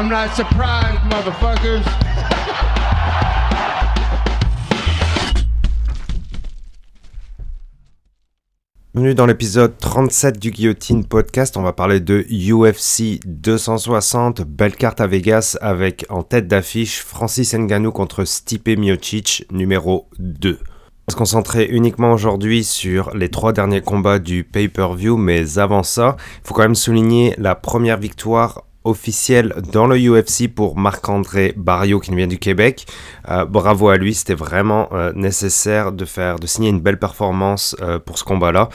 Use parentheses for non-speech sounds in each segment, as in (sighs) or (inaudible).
I'm not surprised, motherfuckers. Bienvenue dans l'épisode 37 du Guillotine Podcast. On va parler de UFC 260, belle carte à Vegas avec en tête d'affiche Francis Ngannou contre Stipe Miocic numéro 2. On va se concentrer uniquement aujourd'hui sur les trois derniers combats du pay-per-view, mais avant ça, il faut quand même souligner la première victoire officiel dans le UFC pour Marc-André Barrio qui vient du Québec. Euh, bravo à lui, c'était vraiment euh, nécessaire de faire, de signer une belle performance euh, pour ce combat-là.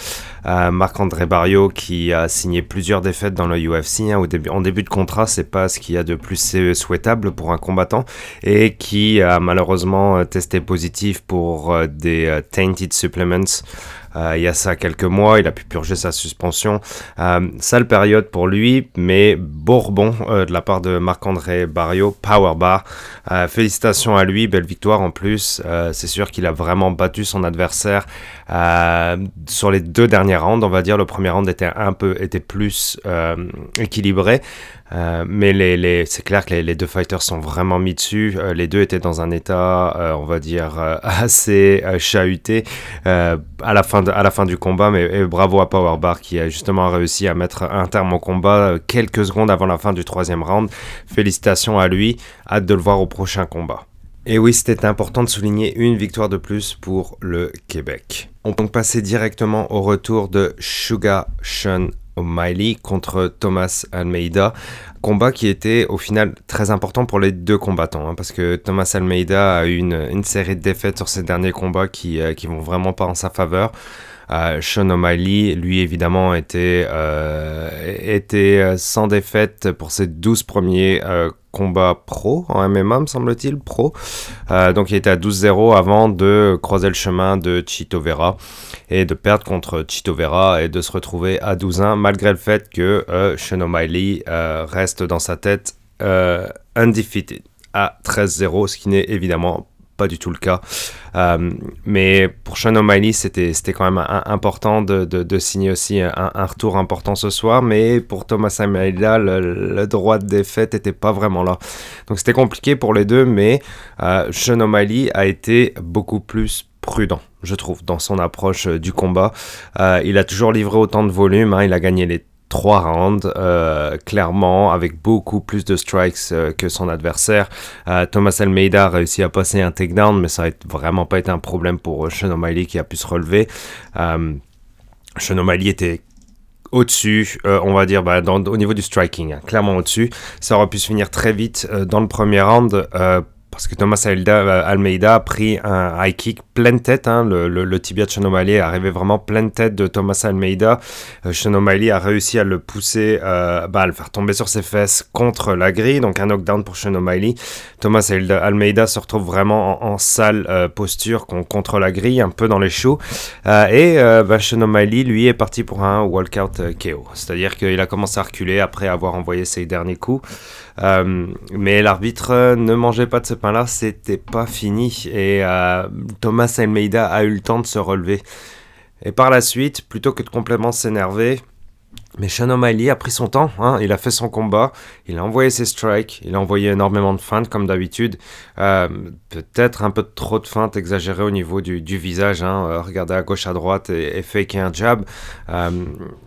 Marc-André Barrio qui a signé plusieurs défaites dans le UFC hein, au début, en début de contrat, c'est pas ce qu'il y a de plus souhaitable pour un combattant et qui a malheureusement testé positif pour des tainted supplements. Euh, il y a ça quelques mois, il a pu purger sa suspension. Euh, sale période pour lui, mais Bourbon euh, de la part de Marc-André Barrio, Power Bar. félicitations à lui, belle victoire en plus. c'est sûr qu'il a vraiment battu son adversaire sur les deux dernières rounds. On va dire le premier round était un peu était plus équilibré. Euh, mais c'est clair que les, deux fighters sont vraiment mis dessus. Euh, les deux étaient dans un état, euh, on va dire, (laughs) assez chahuté à, la fin du combat. Mais bravo à Powerbar qui a justement réussi à mettre un terme au combat quelques secondes avant la fin du troisième round. Félicitations à lui. Hâte de le voir au prochain combat. Et oui, c'était important de souligner une victoire de plus pour le Québec. On peut donc passer directement au retour de Sugar Sean O'Malley contre Thomas Almeida. Combat qui était au final très important pour les deux combattants, hein, parce que Thomas Almeida a eu une, série de défaites sur ses derniers combats qui, euh, qui vont vraiment pas en sa faveur. Euh, Sean O'Malley, lui évidemment, était, euh, euh, sans défaite pour ses 12 premiers combats pro en MMA, me semble-t-il, pro. donc il était à 12-0 avant de croiser le chemin de Chito Vera et de perdre contre Chito Vera et de se retrouver à 12-1 malgré le fait que Sean O'Malley reste dans sa tête undefeated à 13-0, ce qui n'est évidemment pas du tout le cas. Euh, mais pour Sean O'Malley, c'était, quand même important de, de, signer aussi un, retour important ce soir. Mais pour Thomas Almeida, le, droit de défaite n'était pas vraiment là. Donc c'était compliqué pour les deux, mais euh, Sean O'Malley a été beaucoup plus prudent, je trouve, dans son approche du combat. Euh, il a toujours livré autant de volume, hein. il a gagné les trois rounds, euh, clairement, avec beaucoup plus de strikes euh, que son adversaire. Euh, Thomas Almeida a réussi à passer un takedown, mais ça n'a vraiment pas été un problème pour Sean O'Malley qui a pu se relever. Sean O'Malley était au-dessus, on va dire, bah, au niveau du striking, hein, clairement au-dessus. Ça aurait pu se finir très vite dans le premier round parce que Thomas euh, Almeida a pris un high kick pleine tête. Hein, le, tibia de Sean est arrivé vraiment pleine tête de Thomas Almeida. Euh, a réussi à le pousser, euh, bah, à le faire tomber sur ses fesses contre la grille. Donc un knockdown pour Sean Thomas Almeida se retrouve vraiment en, sale euh, posture contre la grille, un peu dans les choux. et bah, Sean lui, est parti pour un walkout KO. C'est-à-dire qu'il a commencé à reculer après avoir envoyé ses derniers coups. Euh, mais l'arbitre ne mangeait pas de ce pain-là, c'était pas fini. Et euh, Thomas Almeida a eu le temps de se relever. Et par la suite, plutôt que de complètement s'énerver, mais Sean O'Malley a pris son temps, hein. il a fait son combat, il a envoyé ses strikes, il a envoyé énormément de feintes comme d'habitude. Euh, peut-être un peu trop de feintes exagérées au niveau du, visage, hein. euh, regarder à gauche à droite et, et faker un jab. Euh,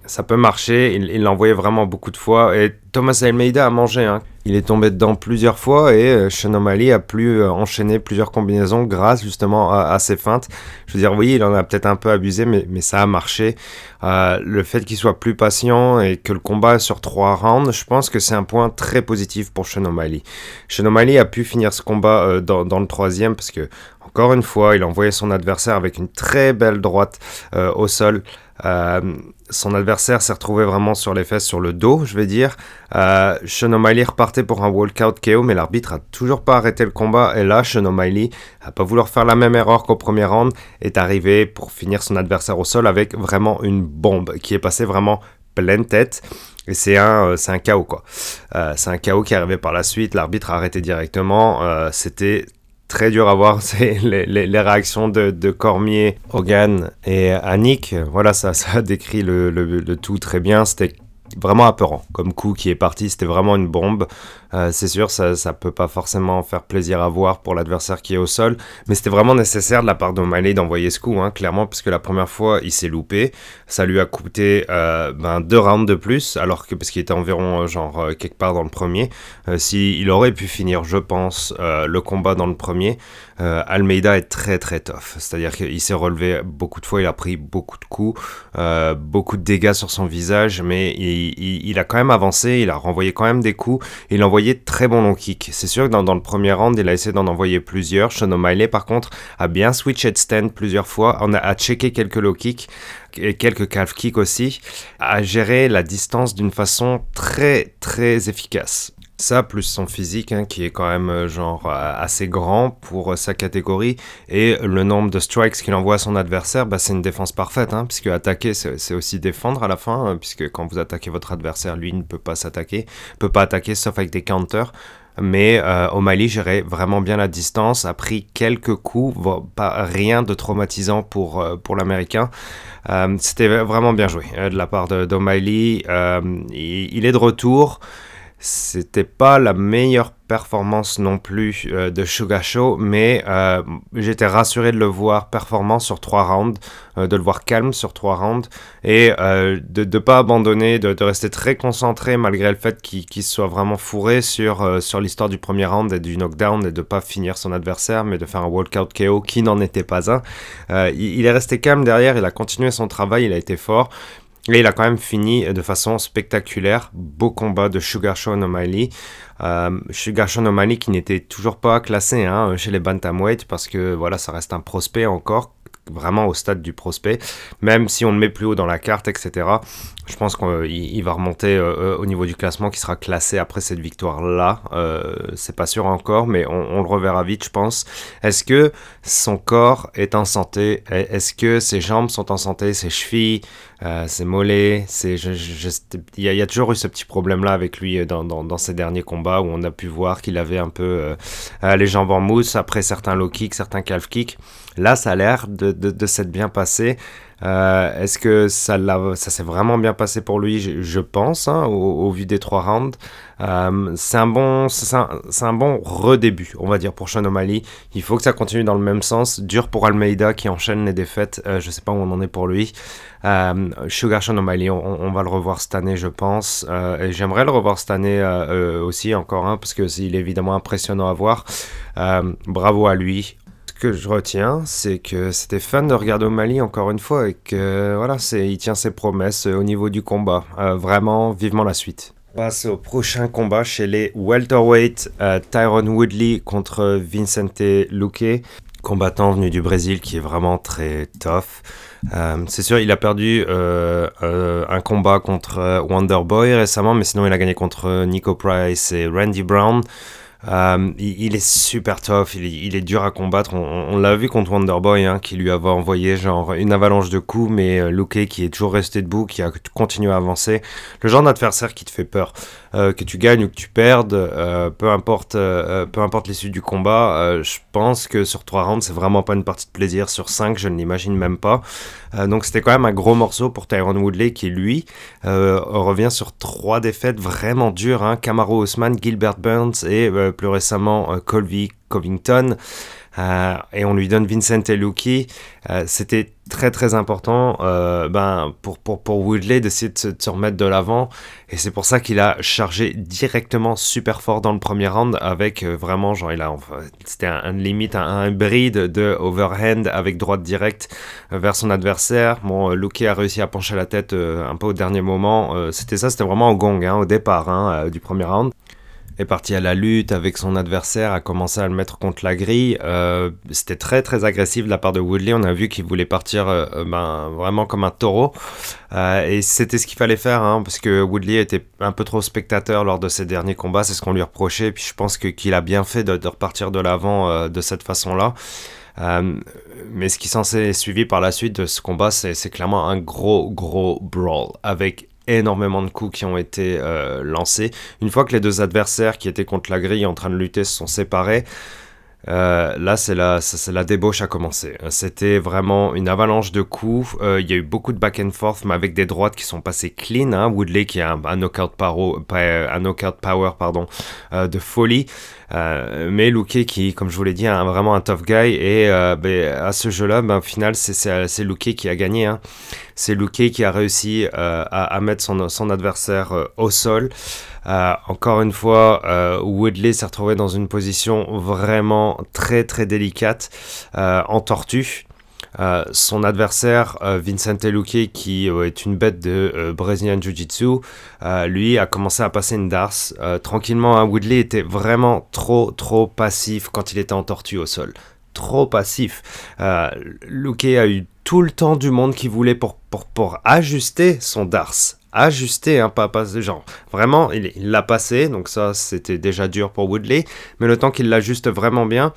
ça peut marcher, il l'a envoyé vraiment beaucoup de fois Thomas Almeida a mangé. Hein. Il est tombé dedans plusieurs fois et euh, Sean a pu euh, enchaîner plusieurs combinaisons grâce justement à, ses feintes. Je veux dire, oui, il en a peut-être un peu abusé, mais, ça a marché. Euh, le fait qu'il soit plus patient et que le combat sur trois rounds, je pense que c'est un point très positif pour Sean O'Malley. A pu finir ce combat dans, le troisième parce que, encore une fois, il a envoyé son adversaire avec une très belle droite au sol. Euh, son adversaire s'est retrouvé vraiment sur les fesses, sur le dos, je vais dire. Euh, Sean repartait pour un walkout KO, mais l'arbitre a toujours pas arrêté le combat. Et là, Sean O'Malley a pas voulu faire la même erreur qu'au premier round, est arrivé pour finir son adversaire au sol avec vraiment une bombe qui est passée vraiment pleine tête. Et c'est un, euh, chaos, quoi. Euh, c'est un chaos qui est arrivé par la suite. L'arbitre a arrêté directement. Euh, c'était très dur à voir (laughs) c'est les, réactions de, Cormier, Hogan et Annick. Voilà, ça, ça décrit le, le, le tout très bien. C'était vraiment apeurant comme coup qui est parti. C'était vraiment une bombe. Euh, c'est sûr, ça, ça peut pas forcément faire plaisir à voir pour l'adversaire qui est au sol, mais c'était vraiment nécessaire de la part d'O'Malley d'envoyer ce coup, hein, clairement, puisque la première fois il s'est loupé. Ça lui a coûté euh, ben, deux rounds de plus, alors que parce qu'il était environ euh, genre euh, quelque part dans le premier. Euh, si aurait pu finir, je pense, le combat dans le premier, euh, Almeida est très très tough. C'est-à-dire qu'il s'est relevé beaucoup de fois, il a pris beaucoup de coups, euh, beaucoup de dégâts sur son visage, mais il, a quand même avancé, il a renvoyé quand même des coups, il a envoyé très bons long kicks. C'est sûr que dans, dans le premier round, il a essayé d'en envoyer plusieurs. Sean O'Malley, par contre, a bien switché de stand plusieurs fois, on a, a checké quelques low kicks, et quelques calf kicks aussi, a géré la distance d'une façon très très efficace. Ça, plus son physique, hein, qui est quand même euh, genre euh, assez grand pour euh, sa catégorie, et le nombre de strikes qu'il envoie à son adversaire, bah, c'est une défense parfaite, hein, puisque attaquer, c'est aussi défendre à la fin, hein, puisque quand vous attaquez votre adversaire, lui ne peut pas s'attaquer, peut pas attaquer sauf avec des counters. Mais euh, O'Malley gérait vraiment bien la distance, a pris quelques coups, pas rien de traumatisant pour, pour l'Américain. Euh, C'était vraiment bien joué de la part d'O'Malley. Il est de retour. C'était pas la meilleure performance non plus euh, de Show, mais euh, j'étais rassuré de le voir performant sur trois rounds, euh, de le voir calme sur trois rounds et de ne pas abandonner, de, rester très concentré malgré le fait qu'il soit vraiment fourré sur, sur l'histoire du premier round et du knockdown et de pas finir son adversaire, mais de faire un walkout KO qui n'en était pas un. Il est resté calme derrière, il a continué son travail, il a été fort. Et il a quand même fini de façon spectaculaire. Beau combat de Sugar Sean O'Malley. Euh, Sugar Sean O'Malley qui n'était toujours pas classé hein, chez les bantamweight parce que voilà, ça reste un prospect encore vraiment au stade du prospect, même si on le met plus haut dans la carte, etc. Je pense qu'il il va remonter euh, au niveau du classement, qui sera classé après cette victoire-là. Euh, c'est pas sûr encore, mais on, le reverra vite, je pense. Est-ce que son corps est en santé? Est-ce que ses jambes sont en santé Ses chevilles euh, ses mollets? Il, y a, toujours eu ce petit problème-là avec lui dans, ses derniers combats, où on a pu voir qu'il avait un peu euh, les jambes en mousse après certains low kicks, certains calf kicks. Là, ça a l'air de s'être bien passé. Euh, Est-ce que ça, s'est vraiment bien passé pour lui? Je, pense, hein, au, au, vu des trois rounds. Euh, c'est un bon, un, redébut, on va dire, pour Sean O'Malley. Il faut que ça continue dans le même sens. Dur pour Almeida qui enchaîne les défaites. Euh, je sais pas où on en est pour lui. Euh, Sugar Sean O'Malley, on, va le revoir cette année, je pense. Et j'aimerais le revoir cette année aussi, encore un, parce que il est évidemment impressionnant à voir. Bravo à lui que je retiens, c'est que c'était fun de regarder O'Malley encore une fois et que voilà, il tient ses promesses au niveau du combat. Euh, vraiment, vivement la suite. On passe au prochain combat chez les welterweight, euh, Tyron Woodley contre Vincente Luque, combattant venu du Brésil qui est vraiment très tough. Euh, c'est sûr, il a perdu euh, euh, un combat contre Wonderboy récemment, mais sinon il a gagné contre Nico Price et Randy Brown. Euh, il, est super tough, il est, dur à combattre. On, on l'a vu contre Wonderboy, hein, qui lui avait envoyé genre une avalanche de coups, mais euh, Luke qui est toujours resté debout, qui a continué à avancer. Le genre d'adversaire qui te fait peur. Euh, que tu gagnes ou que tu perdes, euh, peu importe, euh, peu importe l'issue du combat, je pense que sur 3 rounds, c'est vraiment pas une partie de plaisir. Sur 5, je ne l'imagine même pas. Donc c'était quand même un gros morceau pour Tyron Woodley qui, lui, revient sur trois défaites vraiment dures. Hein. Camaro Osman, Gilbert Burns et plus récemment Colby Covington. Euh, et on lui donne Vincent Luki. Euh, C'était très très important euh, ben, pour, pour, pour Woodley d'essayer de, de, se remettre de l'avant. Et c'est pour ça qu'il a chargé directement super fort dans le premier round avec vraiment, genre, il a, c'était un, limite, un, un bride de overhand avec droite directe vers son adversaire. Bon, Luki a réussi à pencher la tête un peu au dernier moment. C'était ça, c'était vraiment au gong hein, au départ hein, du premier round est parti à la lutte avec son adversaire, a commencé à le mettre contre la grille. Euh, C'était très très agressif de la part de Woodley. On a vu qu'il voulait partir euh, ben, vraiment comme un taureau. Euh, et c'était ce qu'il fallait faire, hein, parce que Woodley était un peu trop spectateur lors de ses derniers combats. C'est ce qu'on lui reprochait. Puis je pense qu'il qu a bien fait de, de repartir de l'avant euh, de cette façon-là. Euh, mais ce qui s'en est suivi par la suite de ce combat, c'est clairement un gros gros brawl avec énormément de coups qui ont été euh, lancés. Une fois que les deux adversaires qui étaient contre la grille en train de lutter se sont séparés, Euh, là, c'est la, la débauche à commencer. C'était vraiment une avalanche de coups. Euh, il y a eu beaucoup de back and forth, mais avec des droites qui sont passées clean. Hein. Woodley qui a un, knockout, power, un knockout power pardon, euh, de folie. Mais Luque qui, comme je vous l'ai dit, est vraiment un tough guy. Et ben, à ce jeu-là, ben, au final, c'est Luque qui a gagné. Hein. C'est Luque qui a réussi à, à, mettre son, son adversaire au sol. Euh, encore une fois, euh, Woodley s'est retrouvé dans une position vraiment très très délicate euh, en tortue. Son adversaire, Vincent Luque, qui est une bête de Brazilian Jiu-Jitsu, lui a commencé à passer une darse tranquillement. Hein. Woodley était vraiment trop trop passif quand il était en tortue au sol. Trop passif. Luque a eu tout le temps du monde qui voulait pour, pour, pour ajuster son darse ajusté, hein, pas, pas genre vraiment, il l'a passé, donc ça c'était déjà dur pour Woodley, mais le temps qu'il l'ajuste vraiment bien,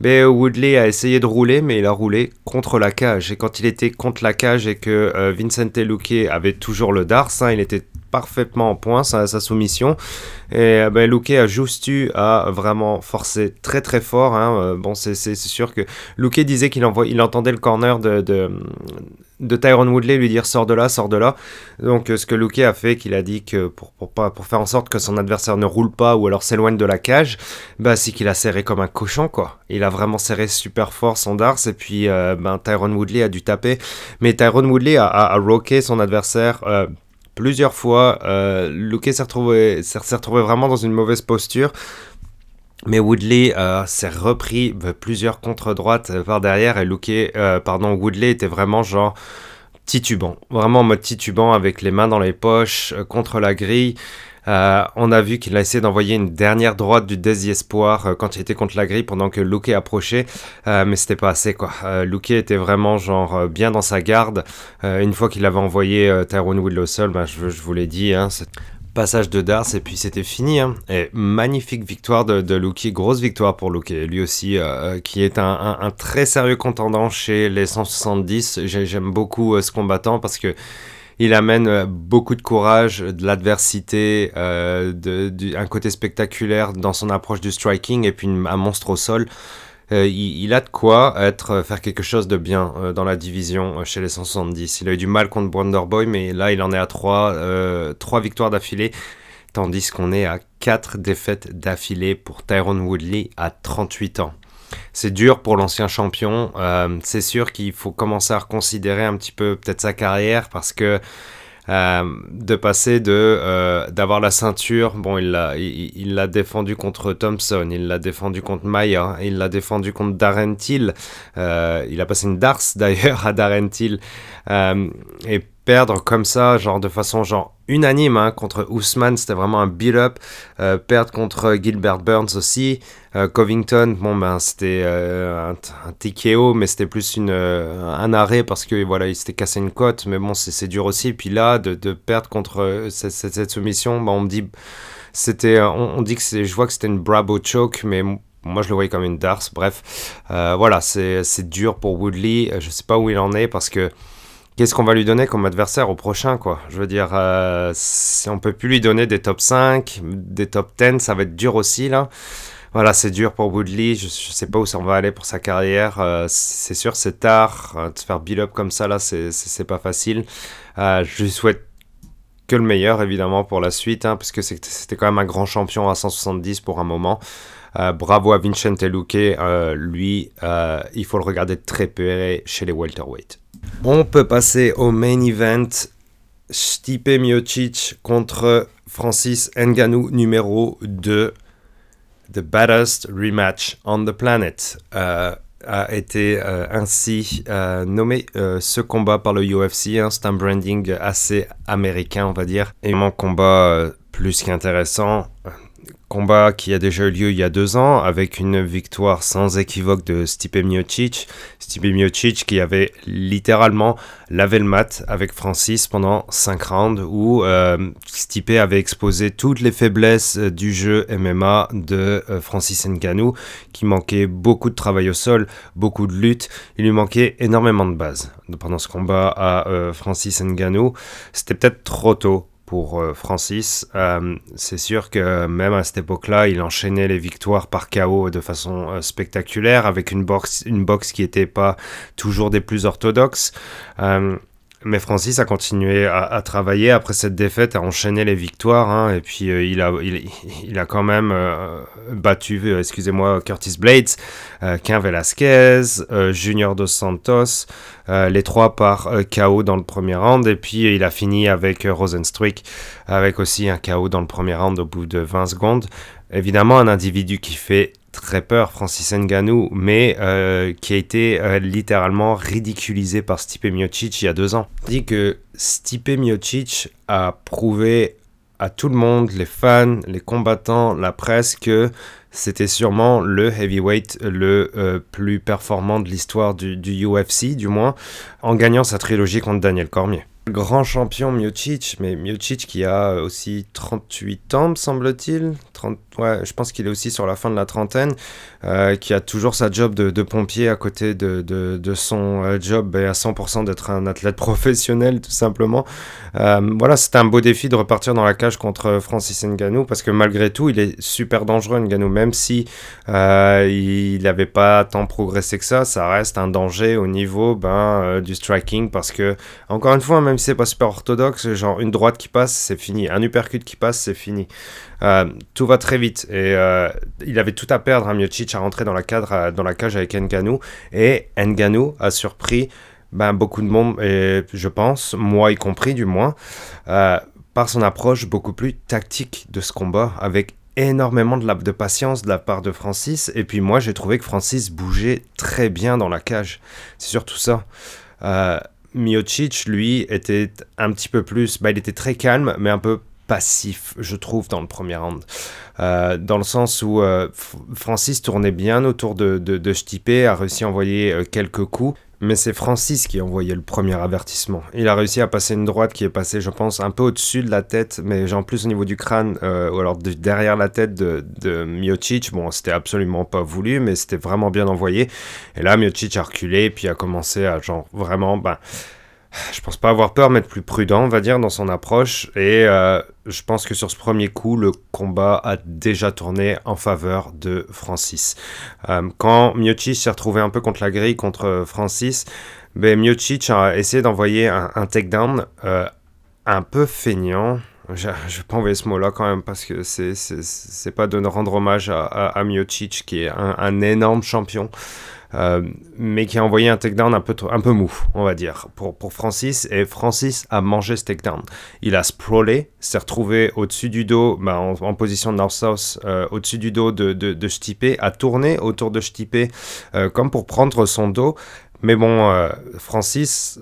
ben, Woodley a essayé de rouler, mais il a roulé contre la cage, et quand il était contre la cage et que euh, Vincent Luque avait toujours le Dars, hein, il était parfaitement en point sa, sa soumission. Et euh, ben, Luque a juste eu à vraiment forcer très très fort. Hein. Euh, bon, c'est sûr que Luque disait qu'il il entendait le corner de, de Tyron Woodley lui dire sors de là, sors de là. Donc ce que Luque a fait, qu'il a dit que pour, pour, pas, pour faire en sorte que son adversaire ne roule pas ou alors s'éloigne de la cage, bah, c'est qu'il a serré comme un cochon quoi. Il a vraiment serré super fort son dars et puis euh, ben, Tyron Woodley a dû taper. Mais Tyron Woodley a, a, rocké son adversaire. Euh, plusieurs fois, euh, s'est retrouvé, retrouvé vraiment dans une mauvaise posture. Mais Woodley euh, s'est repris plusieurs contre-droites par derrière et Luque, pardon, Woodley était vraiment genre titubant, vraiment en mode titubant avec les mains dans les poches contre la grille. Euh, on a vu qu'il a essayé d'envoyer une dernière droite du désespoir euh, quand il était contre la grille pendant que Luke approchait, euh, mais c'était pas assez quoi. Luke était vraiment genre bien dans sa garde. une fois qu'il avait envoyé Tyrone Woodley au sol, ben, je, vous l'ai dit, hein, passage de Dars et puis c'était fini. Hein. Et magnifique victoire de, de grosse victoire pour Luke, lui aussi qui est un, très sérieux contendant chez les 170. J'aime beaucoup ce combattant parce que il amène euh, beaucoup de courage, de l'adversité, euh, un côté spectaculaire dans son approche du striking et puis un monstre au sol. Euh, il, a de quoi être, faire quelque chose de bien dans la division chez les 170. Il a eu du mal contre Wonderboy, mais là il en est à 3, victoires d'affilée, tandis qu'on est à 4 défaites d'affilée pour Tyrone Woodley à 38 ans c'est dur pour l'ancien champion. Euh, c'est sûr qu'il faut commencer à reconsidérer un petit peu peut-être sa carrière parce que euh, de passer de euh, d'avoir la ceinture, bon il l'a il, l'a défendu contre Thompson, il l'a défendu contre Maya, il l'a défendu contre Darren Till, il a passé une darse (laughs) d'ailleurs à Darren Till. Et perdre comme ça, genre de façon genre unanime hein, contre Ousmane, c'était vraiment un build-up. Euh, perdre contre Gilbert Burns aussi. Euh, Covington, bon ben c'était euh, un, TKO, mais c'était plus une, un arrêt parce que voilà, il s'était cassé une côte, mais bon c'est dur aussi. Puis là, de, de perdre contre cette, cette, soumission, ben, on me dit, c'était, on, dit que je vois que c'était une Bravo choke, mais moi, je le voyais comme une darse. Bref, voilà, c'est dur pour Woodley. Je sais pas où il en est parce que qu'est-ce qu'on va lui donner comme adversaire au prochain, quoi? Je veux dire, euh, si on peut plus lui donner des top 5, des top 10, ça va être dur aussi, là. Voilà, c'est dur pour Woodley, je, sais pas où ça va aller pour sa carrière. Euh, c'est sûr, c'est tard, euh, de se faire build up comme ça, là, c'est pas facile. je lui souhaite que le meilleur, évidemment, pour la suite, hein, parce que c'était quand même un grand champion à 170 pour un moment. Bravo à Vincent Luque, lui, il faut le regarder très peu chez les welterweight. On peut passer au main event. Stipe Miocic contre Francis Ngannou numéro 2. The baddest rematch on the planet. Euh, a été euh, ainsi euh, nommé ce combat par le UFC. Hein. c'est un branding assez américain, on va dire. Et mon combat plus qu'intéressant. Combat qui a déjà eu lieu il y a deux ans avec une victoire sans équivoque de Stipe Miocic. Stipe Miocic qui avait littéralement lavé le mat avec Francis pendant cinq rounds où euh, Stipe avait exposé toutes les faiblesses du jeu MMA de euh, Francis Ngannou qui manquait beaucoup de travail au sol, beaucoup de lutte. Il lui manquait énormément de base pendant ce combat à euh, Francis Ngannou. C'était peut-être trop tôt pour Francis. c'est sûr que même à cette époque-là, il enchaînait les victoires par KO de façon spectaculaire, avec une boxe, une boxe qui n'était pas toujours des plus orthodoxes. Mais Francis a continué à, travailler après cette défaite, à enchaîner les victoires. Hein, et puis euh, il, a, il, a quand même euh, battu, euh, excusez-moi, Curtis Blades, Quin Velasquez, Junior Dos Santos, les trois par KO dans le premier round. Et puis il a fini avec Rosenstruik, avec aussi un KO dans le premier round au bout de 20 secondes. Évidemment, un individu qui fait très peur, Francis Ngannou, mais euh, qui a été euh, littéralement ridiculisé par Stipe Miocic il y a deux ans. dit que Stipe Miocic a prouvé à tout le monde, les fans, les combattants, la presse, que c'était sûrement le heavyweight le euh, plus performant de l'histoire du, du UFC, du moins, en gagnant sa trilogie contre Daniel Cormier grand champion Miocic, mais Miocic qui a aussi 38 ans, me semble-t-il. Ouais, je pense qu'il est aussi sur la fin de la trentaine, euh, qui a toujours sa job de, pompier à côté de, de, son euh, job et à 100% d'être un athlète (laughs) professionnel, tout simplement. Euh, voilà, c'était un beau défi de repartir dans la cage contre Francis Ngannou, parce que malgré tout, il est super dangereux, Ngannou, même si il n'avait pas tant progressé que ça, ça reste un danger au niveau ben, du striking, parce que, encore une fois, même c'est pas super orthodoxe, genre une droite qui passe, c'est fini, un uppercut qui passe, c'est fini. Euh, tout va très vite. Et euh, il avait tout à perdre, à hein, Miocic, à rentrer dans la, cadre, euh, dans la cage avec Nganou. Et Nganou a surpris ben, beaucoup de monde, et je pense, moi y compris du moins, par son approche beaucoup plus tactique de ce combat, avec énormément de, la, de patience de la part de Francis. Et puis moi, j'ai trouvé que Francis bougeait très bien dans la cage. C'est surtout ça. Miocic, lui, était un petit peu plus. Bah, il était très calme, mais un peu passif, je trouve, dans le premier round. Euh, dans le sens où euh, Francis tournait bien autour de, de, de Stipe, a réussi à envoyer euh, quelques coups, mais c'est Francis qui a envoyé le premier avertissement. Il a réussi à passer une droite qui est passée, je pense, un peu au-dessus de la tête, mais en plus au niveau du crâne, ou alors derrière la tête de, de Miocic. Bon, c'était absolument pas voulu, mais c'était vraiment bien envoyé. Et là, Miocic a reculé, puis a commencé à, genre, vraiment, ben (sighs) je pense pas avoir peur, mais être plus prudent, on va dire, dans son approche. Et euh, je pense que sur ce premier coup, le combat a déjà tourné en faveur de Francis. Euh, quand Miocic s'est retrouvé un peu contre la grille contre Francis, ben, Miocic a essayé d'envoyer un, takedown euh, un peu feignant. Je ne vais pas envoyer ce mot-là quand même parce que c'est pas de rendre hommage à, Miocic qui est un énorme champion. Euh, mais qui a envoyé un takedown un peu, un peu mou, on va dire, pour, pour Francis. Et Francis a mangé ce takedown. Il a sprawlé, s'est retrouvé au-dessus du dos, bah, en, position de north-south, euh, au-dessus du dos de, de, Stipe, a tourné autour de Stipe euh, comme pour prendre son dos. Mais bon, Francis,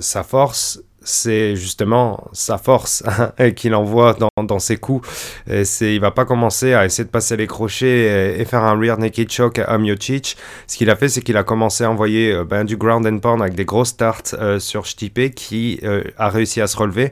sa force, c'est justement sa force (laughs) qu'il envoie dans, dans, ses coups. Et il va pas commencer à essayer de passer les crochets et, faire un rear naked choke à Miocic. Ce qu'il a fait, c'est qu'il a commencé à envoyer euh, ben, du ground and pound avec des grosses starts euh, sur Stipe qui euh, a réussi à se relever.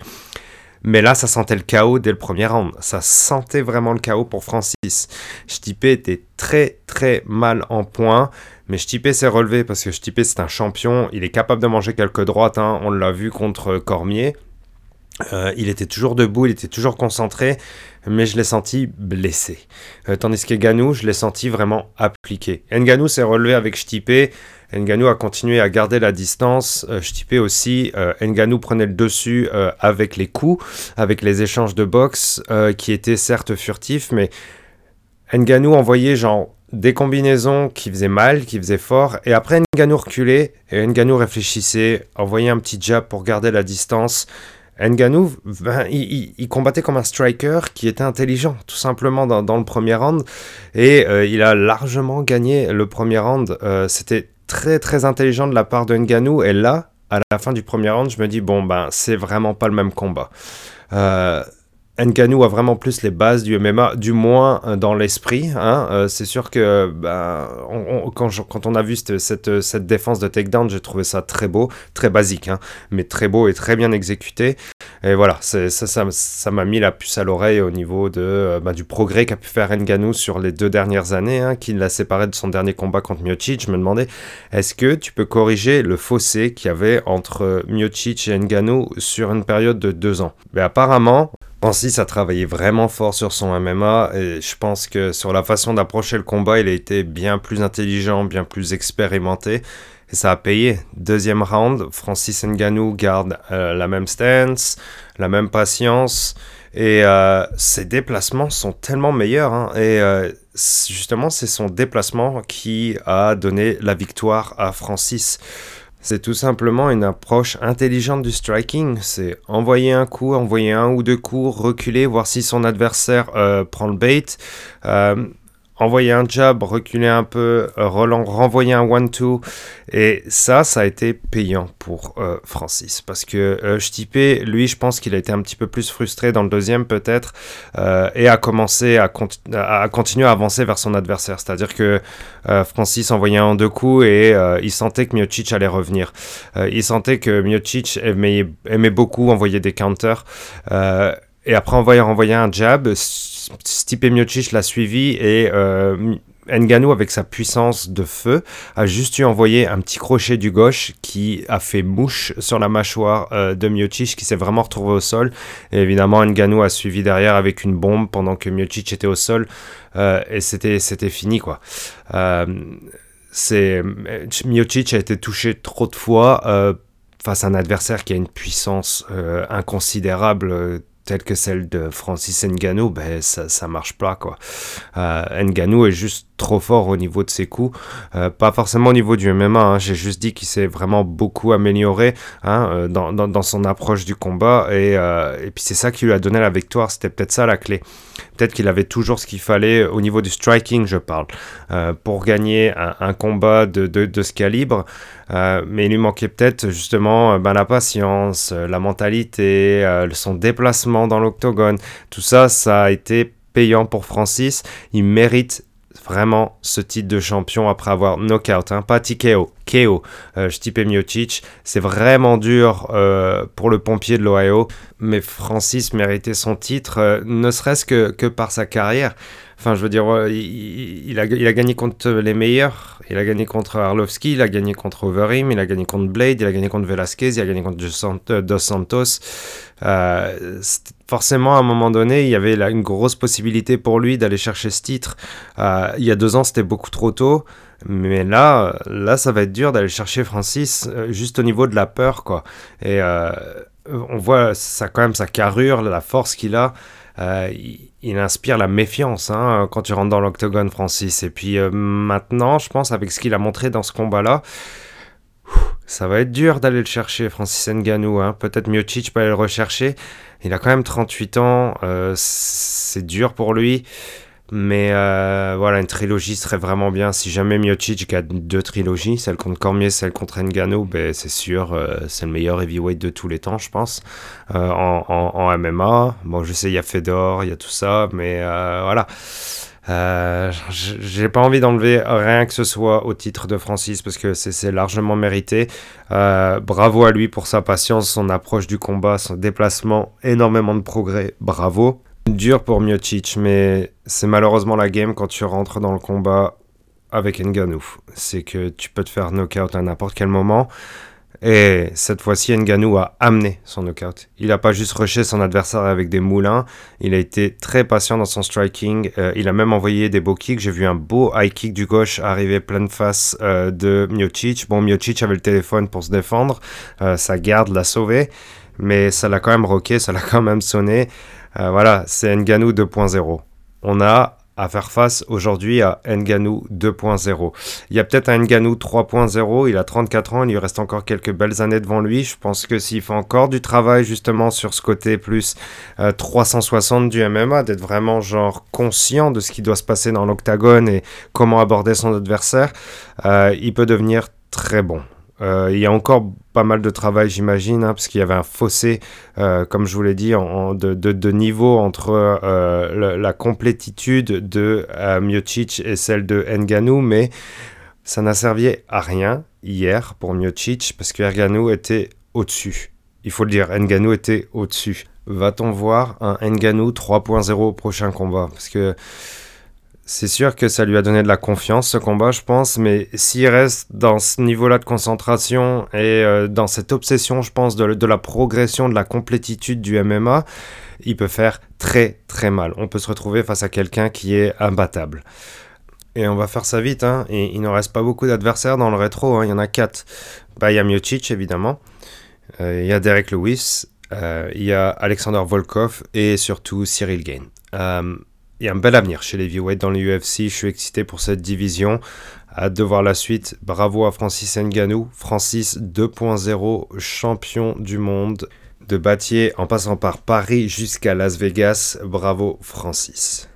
Mais là, ça sentait le chaos dès le premier round. Ça sentait vraiment le chaos pour Francis. Stipe était très très mal en point. Mais Stipe s'est relevé parce que Stipe c'est un champion. Il est capable de manger quelques droites. Hein. On l'a vu contre Cormier. Euh, il était toujours debout, il était toujours concentré, mais je l'ai senti blessé. Euh, tandis que Ganou, je l'ai senti vraiment appliqué. Nganou s'est relevé avec Stipe. Nganou a continué à garder la distance. Euh, aussi. Euh, Nganou prenait le dessus avec les coups, avec les échanges de boxe qui étaient certes furtifs, mais Nganou envoyait genre des combinaisons qui faisaient mal, qui faisaient fort, et après Nganou reculait, et Nganou réfléchissait, envoyait un petit jab pour garder la distance. Nganou, ben, il, combattait comme un striker qui était intelligent, tout simplement dans, le premier round, et il a largement gagné le premier round. C'était très très intelligent de la part de Nganou. Et là, à la fin du premier round, je me dis, bon, ben, c'est vraiment pas le même combat. Euh, Nganou a vraiment plus les bases du MMA, du moins euh, dans l'esprit. Hein. Euh, c'est sûr que ben, quand, on a vu cette, défense de takedown, j'ai trouvé ça très beau, très basique, hein, mais très beau et très bien exécuté. Et voilà, ça, m'a mis la puce à l'oreille au niveau euh, bah, du progrès qu'a pu faire Nganou sur les deux dernières années, hein, qui l'a séparé de son dernier combat contre Miocic. Je me demandais, est-ce que tu peux corriger le fossé qu'il y avait entre Miocic et Nganou sur une période de deux ans? Mais apparemment, Francis a travaillé vraiment fort sur son MMA et je pense que sur la façon d'approcher le combat, il a été bien plus intelligent, bien plus expérimenté et ça a payé. Deuxième round, Francis Ngannou garde euh, la même stance, la même patience. Et euh, ses déplacements sont tellement meilleurs. Hein. et euh, justement, c'est son déplacement qui a donné la victoire à Francis. C'est tout simplement une approche intelligente du striking. C'est envoyer un coup, envoyer un ou deux coups, reculer, voir si son adversaire prend le bait envoyer un jab, reculer un peu, euh, Roland renvoyer un one-two. Et ça, ça a été payant pour euh, Francis. Parce que euh, Stipe, lui, je pense qu'il a été un petit peu plus frustré dans le deuxième peut-être. et a commencé à, continuer à avancer vers son adversaire. C'est-à-dire que Francis envoyait un deux coups et il sentait que Miocic allait revenir. il sentait que Miocic aimait, aimait beaucoup envoyer des counters. Et après envoyer, envoyer un jab, Stipe Miocic l'a suivi et euh, avec sa puissance de feu, a juste eu envoyé un petit crochet du gauche qui a fait mouche sur la mâchoire euh, de Miocic qui s'est vraiment retrouvé au sol. Et évidemment, Nganou a suivi derrière avec une bombe pendant que Miocic était au sol. Euh, et c'était, c'était fini, quoi. c'est, Miocic a été touché trop de fois face à un adversaire qui a une puissance inconsidérable telle que celle de Francis Ngannou, ben ça, ça marche pas quoi. Euh, Ngannou est juste trop fort au niveau de ses coups. Euh, pas forcément au niveau du MMA, hein. j'ai juste dit qu'il s'est vraiment beaucoup amélioré hein, euh, dans, son approche du combat. Et, euh, et puis c'est ça qui lui a donné la victoire, c'était peut-être ça la clé. Peut-être qu'il avait toujours ce qu'il fallait au niveau du striking, je parle, pour gagner un, combat de, de, de, ce calibre. mais il lui manquait peut-être justement ben, la patience, la mentalité, son déplacement dans l'octogone. Tout ça, ça a été payant pour Francis. Il mérite vraiment ce titre de champion après avoir knockout, hein, pas TKO, KO, euh, Miocic. C'est vraiment dur euh, pour le pompier de l'Ohio, mais Francis méritait son titre, euh, ne serait-ce que, que par sa carrière. Enfin, je veux dire, il, a, il, a, gagné contre les meilleurs. Il a gagné contre Arlovski, il a gagné contre Overeem, il a gagné contre Blade, il a gagné contre Velasquez, il a gagné contre Dos Santos. Euh, forcément, à un moment donné, il y avait une grosse possibilité pour lui d'aller chercher ce titre. Euh, il y a deux ans, c'était beaucoup trop tôt. Mais là, là, ça va être dur d'aller chercher Francis euh, juste au niveau de la peur, quoi. Et on voit quand même sa carrure, la force qu'il a. Euh, il, inspire la méfiance hein, quand tu rentres dans l'octogone, Francis. Et puis euh, maintenant, je pense, avec ce qu'il a montré dans ce combat-là, ça va être dur d'aller le chercher, Francis Ngannou. Hein. Peut-être Miocic peut aller le rechercher. Il a quand même 38 ans. Euh, c'est dur pour lui. Mais euh, voilà, une trilogie serait vraiment bien. Si jamais Miocic gagne deux trilogies, celle contre Cormier, celle contre Ngannou, ben c'est sûr, euh, c'est le meilleur heavyweight de tous les temps, je pense, euh, en, en, MMA. Bon, je sais, il y a Fedor, il y a tout ça, mais voilà. J'ai pas envie d'enlever rien que ce soit au titre de Francis parce que c'est largement mérité. bravo à lui pour sa patience, son approche du combat, son déplacement, énormément de progrès. Bravo. Dur pour Miocic, mais c'est malheureusement la game quand tu rentres dans le combat avec Nganou. C'est que tu peux te faire knockout à n'importe quel moment. Et cette fois-ci, Nganou a amené son knockout. Il n'a pas juste rushé son adversaire avec des moulins. Il a été très patient dans son striking. Euh, il a même envoyé des beaux kicks. J'ai vu un beau high kick du gauche arriver pleine face euh, de Miocic. Bon, Miocic avait le téléphone pour se défendre. Euh, sa garde l'a sauvé. Mais ça l'a quand même rocké, ça l'a (laughs) quand même sonné. Euh, voilà, c'est Nganou 2.0. On a à faire face aujourd'hui à Nganou 2.0. Il y a peut-être un Nganou 3.0, il a 34 ans, il lui reste encore quelques belles années devant lui. Je pense que s'il fait encore du travail justement sur ce côté plus 360 euh, du MMA, d'être vraiment genre conscient de ce qui doit se passer dans l'octagone et comment aborder son adversaire, euh, il peut devenir très bon. Euh, il y a encore pas mal de travail, j'imagine, hein, parce qu'il y avait un fossé, euh, comme je vous l'ai dit, de, niveau entre euh, la complétitude de Miocic et celle de Nganou, mais ça n'a servi à rien hier pour Miocic, parce que Nganou était au-dessus. il faut le dire, Nganou était au-dessus. Va-t-on voir un Nganou 3.0 au prochain combat? Parce que c'est sûr que ça lui a donné de la confiance ce combat, je pense, mais s'il reste dans ce niveau-là de concentration et euh, dans cette obsession, je pense, de, la progression, de la complétitude du MMA, il peut faire très très mal. On peut se retrouver face à quelqu'un qui est imbattable. Et on va faire ça vite, hein. et il ne reste pas beaucoup d'adversaires dans le rétro, hein. il y en a quatre. Bah, il y a Miocic évidemment, euh, il y a Derek Lewis, euh, il y a Alexander Volkov et surtout Cyril Gain. A un bel avenir chez les heavyweights dans l'UFC. Je suis excité pour cette division. Hâte de voir la suite. Bravo à Francis Ngannou. Francis 2.0, champion du monde. De Batier en passant par Paris jusqu'à Las Vegas. Bravo Francis.